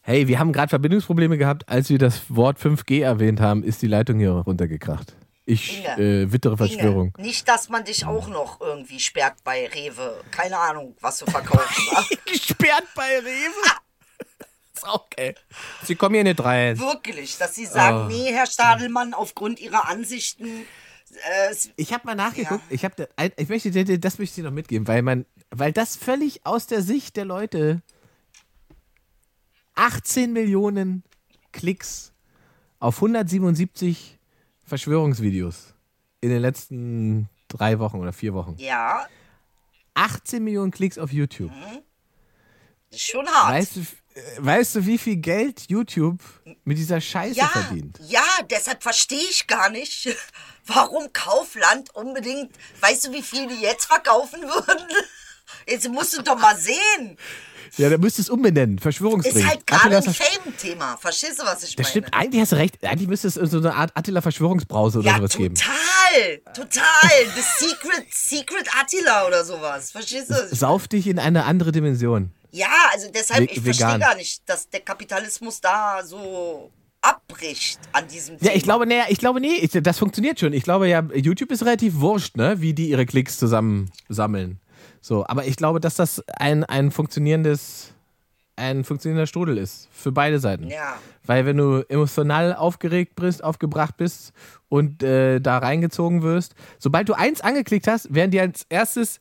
Hey, wir haben gerade Verbindungsprobleme gehabt, als wir das Wort 5G erwähnt haben, ist die Leitung hier runtergekracht. Ich Inge. äh, wittere Verschwörung. Inge, nicht, dass man dich auch noch irgendwie sperrt bei Rewe. Keine Ahnung, was du verkaufst. wa? Gesperrt bei Rewe? ist auch okay. Sie kommen hier nicht rein. Wirklich, dass sie sagen, Oh. nee, Herr Stadelmann, aufgrund ihrer Ansichten. Äh, Ich habe mal nachgeguckt. Ich habe, ich möchte, das möchte ich dir noch mitgeben, weil man, weil das völlig aus der Sicht der Leute 18 Millionen Klicks auf 177 Verschwörungsvideos in den letzten drei Wochen oder vier Wochen. ja, 18 Millionen Klicks auf YouTube. ist schon hart. Weißt du, äh, weißt du, wie viel Geld YouTube mit dieser Scheiße ja, verdient? ja, deshalb verstehe ich gar nicht, Warum Kaufland unbedingt? Weißt du, wie viel die jetzt verkaufen würden? Jetzt musst du doch mal sehen. Ja, da müsstest du es umbenennen. Ist Verschwörungsring. halt gerade ein Attila- Fame-Thema. Verstehst du, was ich Das meine? stimmt, eigentlich hast du recht. Eigentlich müsste es so eine Art Attila-Verschwörungsbrause oder Ja, sowas geben. total. Total. The Secret, Secret Attila oder sowas. Verstehst du? Sauf dich in eine andere Dimension. Ja, also deshalb, ich verstehe gar nicht, dass der Kapitalismus da so abbricht an diesem Thema. Ja, ich glaube, nee, ich glaube, nee, ich, das funktioniert schon. Ich glaube ja, YouTube ist relativ wurscht, ne, wie die ihre Klicks zusammen sammeln. So, aber ich glaube, dass das ein, ein funktionierendes, ein funktionierender Strudel ist. Für beide Seiten. Ja. Weil wenn du emotional aufgeregt bist, aufgebracht bist und äh, da reingezogen wirst, sobald du eins angeklickt hast, werden dir als erstes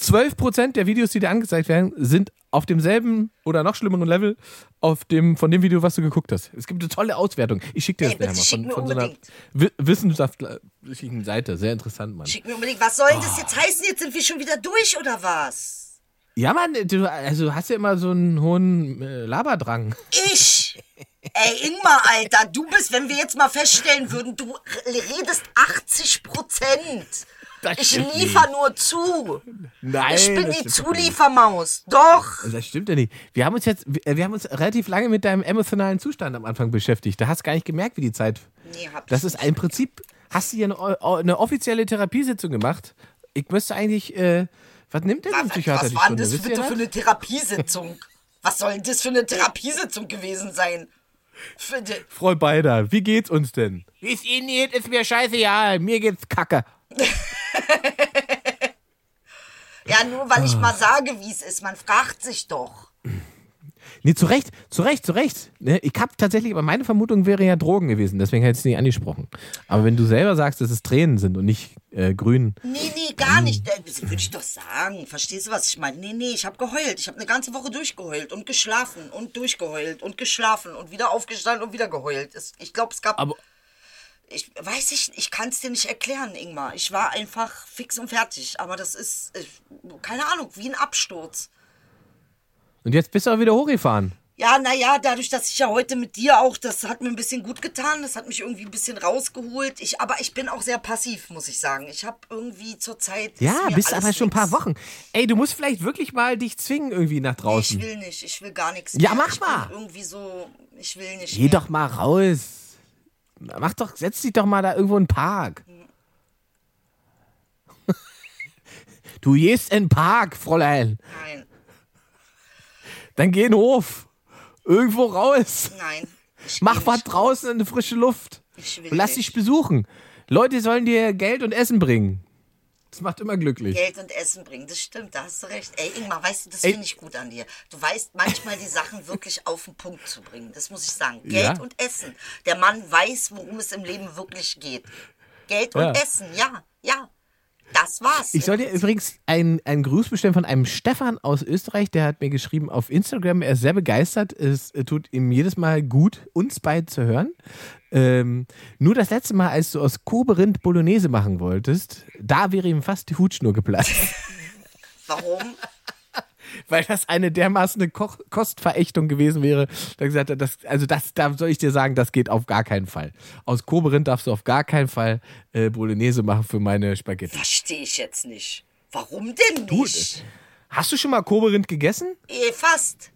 12% der Videos, die dir angezeigt werden, sind auf demselben oder noch schlimmeren Level auf dem, von dem Video, was du geguckt hast. Es gibt eine tolle Auswertung. Ich schicke dir das nachher mal schick von, von so einer wissenschaftlichen Seite. Sehr interessant, Mann. Schick mir unbedingt, was soll denn das jetzt heißen? Jetzt sind wir schon wieder durch oder was? Ja, Mann, du, also hast ja immer so einen hohen äh, Laberdrang. Ich? Ey, Ingmar, Alter, du bist, wenn wir jetzt mal feststellen würden, du redest 80 Prozent. Das Ich liefer nur zu. Nein, ich bin das die doch nicht. Zuliefermaus. Doch. Das stimmt ja nicht. Wir haben uns jetzt, wir haben uns relativ lange mit deinem emotionalen Zustand am Anfang beschäftigt. Da hast du gar nicht gemerkt, wie die Zeit. Nee, hab Das ich ist im Prinzip, hast du hier eine, eine offizielle Therapiesitzung gemacht. Ich müsste eigentlich, äh, was nimmt denn ein Was, Psychiater was die war denn das bitte das? für eine Therapiesitzung? Was soll denn das für eine Therapiesitzung gewesen sein? Frau Beider, wie geht's uns denn? Wie es Ihnen geht, ist mir scheißegal. Mir geht's kacke. ja, nur weil ich Ah. mal sage, wie es ist. Man fragt sich doch. Nee, zu Recht, zu Recht, zu Recht. Ne, Ich habe tatsächlich, aber meine Vermutung wäre ja Drogen gewesen, deswegen hätte ich es nicht angesprochen. Aber wenn du selber sagst, dass es Tränen sind und nicht äh, grün, Nee, nee, gar nicht. Äh, Das würde ich doch sagen. Verstehst du, was ich meine? Nee, nee, ich habe geheult. Ich habe eine ganze Woche durchgeheult und geschlafen und durchgeheult und geschlafen und wieder aufgestanden und wieder geheult. Ich glaube, es gab. Aber- ich weiß ich, ich kann es dir nicht erklären, Ingmar. Ich war einfach fix und fertig. Aber das ist, äh, keine Ahnung, wie ein Absturz. und jetzt bist du auch wieder hochgefahren. Ja, naja, dadurch, dass ich ja heute mit dir auch, das hat mir ein bisschen gut getan, das hat mich irgendwie ein bisschen rausgeholt. Ich, aber ich bin auch sehr passiv, muss ich sagen. Ich habe irgendwie zur Zeit. ist Ja, bist aber schon ein paar nix. Wochen. Ey, du musst vielleicht wirklich mal dich zwingen irgendwie nach Nee, draußen. Ich will nicht, ich will gar nichts. Ja, mehr. mach ich mal. Bin irgendwie so, ich will nicht. Geh mehr. doch mal raus. Mach doch, setz dich doch mal da irgendwo in den Park. Du gehst in den Park, Fräulein. Nein, Dann geh in den Hof. Irgendwo raus. nein. Mach was draußen in die frische Luft. Ich will Und lass nicht. dich besuchen. Leute sollen dir Geld und Essen bringen. Das macht immer glücklich. Geld und Essen bringen, das stimmt, da hast du recht. Ey, Ingmar, weißt du, das finde ich gut an dir. Du weißt manchmal die Sachen wirklich auf den Punkt zu bringen. Das muss ich sagen. Geld Ja. und Essen. Der Mann weiß, worum es im Leben wirklich geht. Geld und Ja. Essen, ja, ja. Das war's. Ich soll dir übrigens einen, einen Gruß bestellen von einem Stefan aus Österreich, der hat mir geschrieben auf Instagram, er ist sehr begeistert. Es äh, tut ihm jedes Mal gut, uns beide zu hören. Ähm, nur das letzte Mal, als du aus Koberind Bolognese machen wolltest, da wäre ihm fast die Hutschnur geplatzt. Warum? Weil das eine dermaßen Ko Kostverächtung gewesen wäre. Da gesagt hat, das, also das, da soll ich dir sagen, das geht auf gar keinen Fall. Aus Koberind darfst du auf gar keinen Fall äh, Bolognese machen für meine Spaghetti. Verstehe ich jetzt nicht. Warum denn Du, nicht? Hast du schon mal Koberind gegessen? Eh, fast.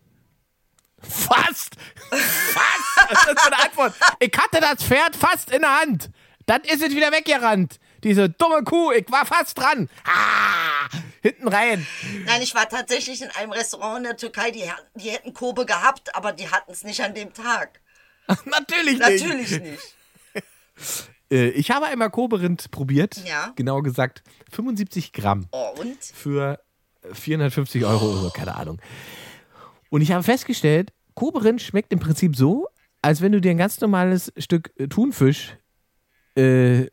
Fast! Fast! Was ist das für eine Antwort? Ich hatte das Pferd fast in der Hand. Dann ist es wieder weggerannt. Diese dumme Kuh, ich war fast dran. Ah! Hinten rein. Nein, ich war tatsächlich in einem Restaurant in der Türkei, die, die hätten Kobe gehabt, aber die hatten es nicht an dem Tag. Natürlich nicht. Natürlich nicht. Äh, ich habe einmal Koberind probiert. Ja. Genau gesagt 75 Gramm Oh, und? für 450 Euro oder so, keine Ahnung. Und ich habe festgestellt, Koberind schmeckt im Prinzip so, als wenn du dir ein ganz normales Stück äh, Thunfisch äh,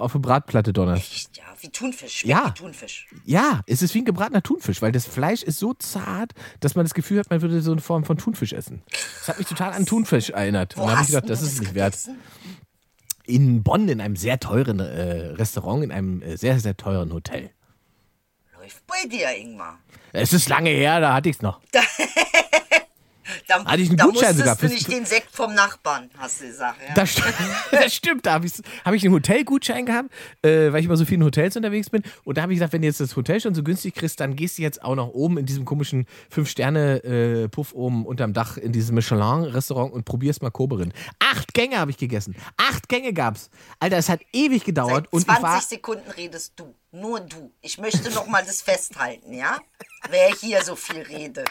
auf eine Bratplatte donnerst. Echt, ja, wie Thunfisch. Ja. wie Thunfisch. Ja, es ist wie ein gebratener Thunfisch, weil das Fleisch ist so zart, dass man das Gefühl hat, man würde so eine Form von Thunfisch essen. Das hat mich total an Thunfisch erinnert. Wo Und da habe ich gedacht, du das ist das nicht wert. In Bonn in einem sehr teuren äh, Restaurant, in einem äh, sehr, sehr teuren Hotel. Läuft bei dir, Ingmar. Es ist lange her, da hatte ich es noch. Da, Hatte ich einen da Gutschein sogar du nicht den Sekt vom Nachbarn, hast du gesagt. Ja? Das, st das stimmt, da habe ich, hab ich einen Hotelgutschein gehabt, äh, weil ich immer so viel in Hotels unterwegs bin. Und da habe ich gesagt, wenn du jetzt das Hotel schon so günstig kriegst, dann gehst du jetzt auch noch oben in diesem komischen Fünf-Sterne-Puff oben unterm Dach in diesem Michelin-Restaurant und probierst mal Koberin. Acht Gänge habe ich gegessen. Acht Gänge gab's. Alter, es hat ewig gedauert. Seit und 20 ich war, Sekunden redest du. Nur du. Ich möchte noch mal das festhalten, ja? Wer hier so viel redet.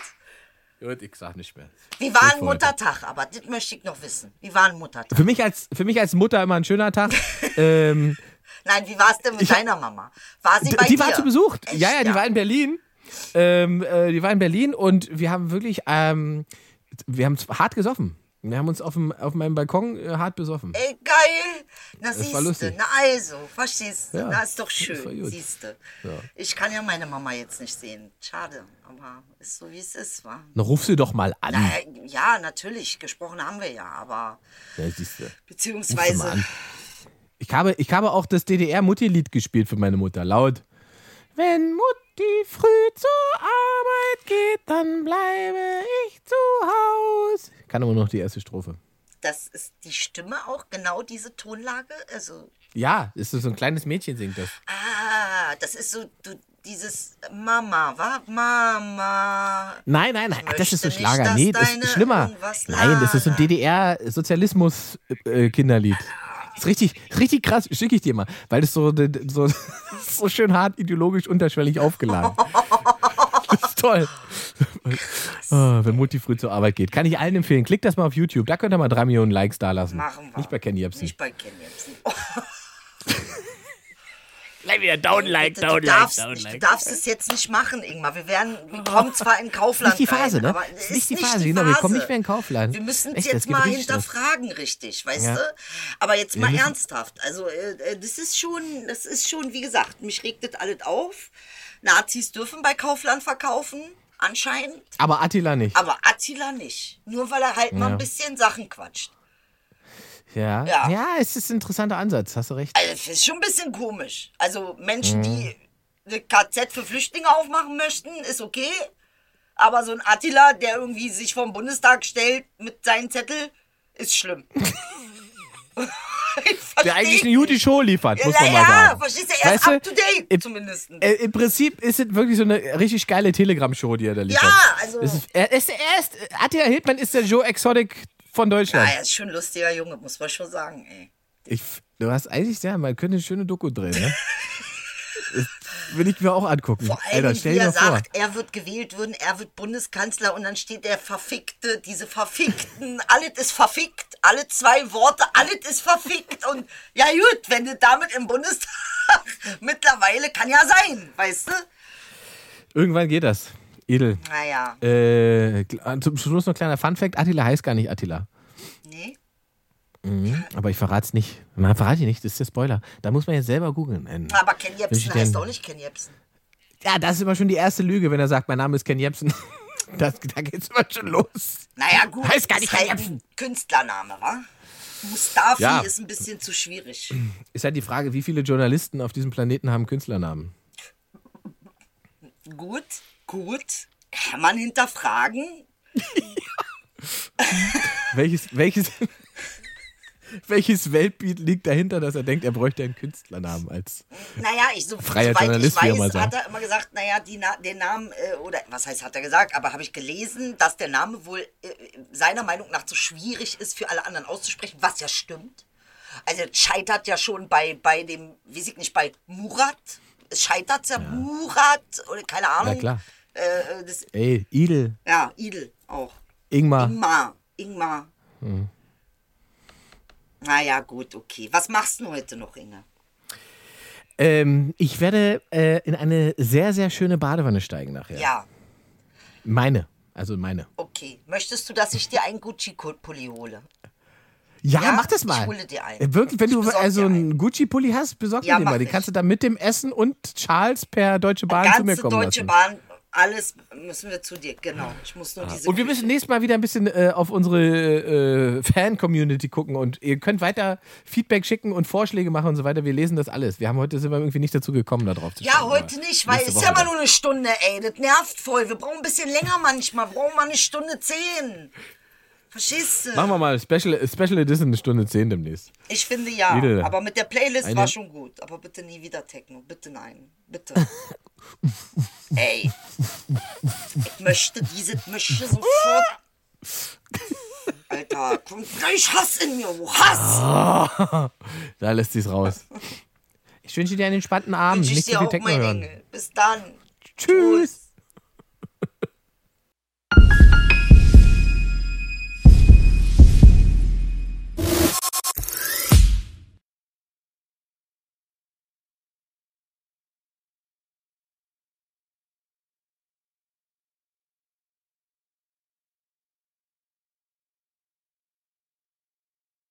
Gut, ich sag nicht mehr. Wie war ein. Muttertag? Aber das möchte ich noch wissen. Wie war ein Muttertag? Für mich als, für mich als Mutter immer ein schöner Tag. ähm, Nein, wie war es denn mit Ich- deiner Mama? War sie bei die dir? war zu Besuch. Echt, ja, ja, die war in Berlin. Ähm, äh, die war in Berlin und wir haben wirklich, ähm, wir haben hart gesoffen. Wir haben uns auf, dem, auf meinem Balkon äh, hart besoffen. Ey, geil. Na, siehste. lustig. Na, also, verstehst du? Ja, Na, ist doch schön, gut. siehste. Ich kann ja meine Mama jetzt nicht sehen. Schade, aber ist so, wie es ist, wa? Dann ruf sie doch mal an. Na, ja, natürlich. Gesprochen haben wir ja, aber Ja, siehst du. Beziehungsweise. Ich habe, ich habe auch das DDR-Mutti-Lied gespielt für meine Mutter. Laut. Wenn Mutti früh zur Arbeit geht, dann bleibe ich zu Haus. Ich kann aber noch die erste Strophe. Das ist die Stimme auch genau diese Tonlage. Also, Ja, ist so so ein kleines Mädchen singt das. ah, das ist so du, dieses Mama, wa? Mama. Nein, nein, nein, ach, das ist so Schlager. nicht, Nee, das ist schlimmer. Nein, das ist so ein. DDR-Sozialismus-Kinderlied. Ist richtig, richtig krass, schicke ich dir mal, weil das so, so, so schön hart ideologisch unterschwellig aufgeladen. Das ist toll. Oh, wenn Mutti früh zur Arbeit geht. Kann ich allen empfehlen. Klickt das mal auf YouTube. Da könnt ihr mal drei Millionen Likes da lassen. Machen wir. Nicht bei Ken Jebsen. Nicht bei Ken Jebsen. Oh, Gleich wieder down like, du, darfst, du darfst es jetzt nicht machen, Ingmar. Wir werden, wir kommen zwar in Kaufland Nicht die Phase, rein, ne? aber Ist nicht die Phase, genau, wir kommen nicht mehr in Kaufland. Wir müssen es jetzt mal hinterfragen, richtig, weißt Ja. du? Aber jetzt mal müssen- ernsthaft. Also, äh, äh, das ist schon, das ist schon, wie gesagt, mich regt das alles auf. Nazis dürfen bei Kaufland verkaufen, anscheinend. Aber Attila nicht. Aber Attila nicht. Nur weil er halt mal Ja. ein bisschen Sachen quatscht. Ja. Ja. ja, es ist ein interessanter Ansatz, hast du recht. Also, das ist schon ein bisschen komisch. Also, Menschen, Mhm. die eine KZ für Flüchtlinge aufmachen möchten, ist okay. Aber so ein Attila, der irgendwie sich vom Bundestag stellt mit seinen Zettel, ist schlimm. Der eigentlich eine gute Show liefert, Ja, muss man mal ja, sagen. verstehst du, er ist Weißt up to date, im- zumindest. Äh, Im Prinzip ist es wirklich so eine richtig geile Telegram-Show, die er da liefert. Ja, also- Es ist, er, ist, er ist, Attila Hildmann ist der Joe Exotic von Ja, Deutschland. er ist schon ein lustiger Junge, muss man schon sagen, ey. Ich, du hast eigentlich, ja, man könnte eine schöne Doku drehen, ne? Will ich mir auch angucken. Vor allem, Alter, stell wie er vor. sagt, er wird gewählt würden, er wird Bundeskanzler und dann steht der Verfickte, diese Verfickten, alles ist verfickt, alle zwei Worte, alles ist verfickt und ja gut, wenn du damit im Bundestag mittlerweile kann ja sein, weißt du? Irgendwann geht das. Edel. Naja, Äh, kl- zum Schluss noch ein kleiner Funfact: Attila heißt gar nicht Attila. nee. Aber ich verrate es nicht. Man verrate ich nicht, das ist der Spoiler. Da muss man jetzt selber googeln. Aber Ken Jebsen heißt auch nicht Ken Jebsen. Ja, das ist immer schon die erste Lüge, wenn er sagt, mein Name ist Ken Jebsen. Das, da geht's immer schon los. Naja, gut, Heißt gar nicht ist halt Ken ein Jebsen. Künstlername, wa? Mustafi Ja. ist ein bisschen zu schwierig. Ist halt die Frage, wie viele Journalisten auf diesem Planeten haben Künstlernamen? Gut, gut, kann man hinterfragen. Welches, welches, welches Weltbild liegt dahinter, dass er denkt, er bräuchte einen Künstlernamen als. Naja, ich, so, Freier Journalist, ich wie er mal weiß, sagt. hat er immer gesagt, naja, die den Namen, äh, oder was heißt, hat er gesagt, aber habe ich gelesen, dass der Name wohl äh, seiner Meinung nach zu schwierig ist für alle anderen auszusprechen, was ja stimmt. Also scheitert ja schon bei, bei dem, weiß ich nicht, bei Murat. Es scheitert ja, Murat, oder keine Ahnung. Na klar. Äh, das, Ey, Idel, ja, Idel auch. Ingmar. Ingmar, Ingmar. Hm. Naja, gut, okay. Was machst du heute noch, Inge? Ähm, ich werde äh, in eine sehr, sehr schöne Badewanne steigen nachher. ja. Meine. Also meine. Okay. Möchtest du, dass ich dir einen Gucci-Pulli hole? Ja, Ja, mach das ich mal. hole dir einen. Äh, Wirklich, wenn Ich du also einen Gucci-Pulli hast, besorg Ja, dir den mal. Den ich. kannst du dann mit dem Essen und Charles per Deutsche Bahn zu mir kommen Deutsche lassen. Bahn Alles müssen wir zu dir, genau. Ich muss nur diese Und wir müssen nächstes Mal wieder ein bisschen äh, auf unsere äh, Fan-Community gucken und ihr könnt weiter Feedback schicken und Vorschläge machen und so weiter. Wir lesen das alles. Wir haben heute sind wir irgendwie nicht dazu gekommen, da drauf zu Ja, schauen, heute nicht, weil es Woche ja mal nur eine Stunde, ey. Das nervt voll. Wir brauchen ein bisschen länger manchmal. Wir brauchen mal eine Stunde zehn. Verstehst du? Machen wir mal Special, Special Edition eine Stunde 10 demnächst. Ich finde ja. Lidl. Aber mit der Playlist Eine- war schon gut. Aber bitte nie wieder Techno. Bitte nein. Bitte. ey. Ich möchte diese möchte sofort. Alter, kommt gleich Hass in mir. Hass! Da lässt sich's raus. Ich wünsche dir einen entspannten Abend. Wünsche ich Nicht zu dir viel auch, Techno mein hören. Engel. Bis dann. Tschüss.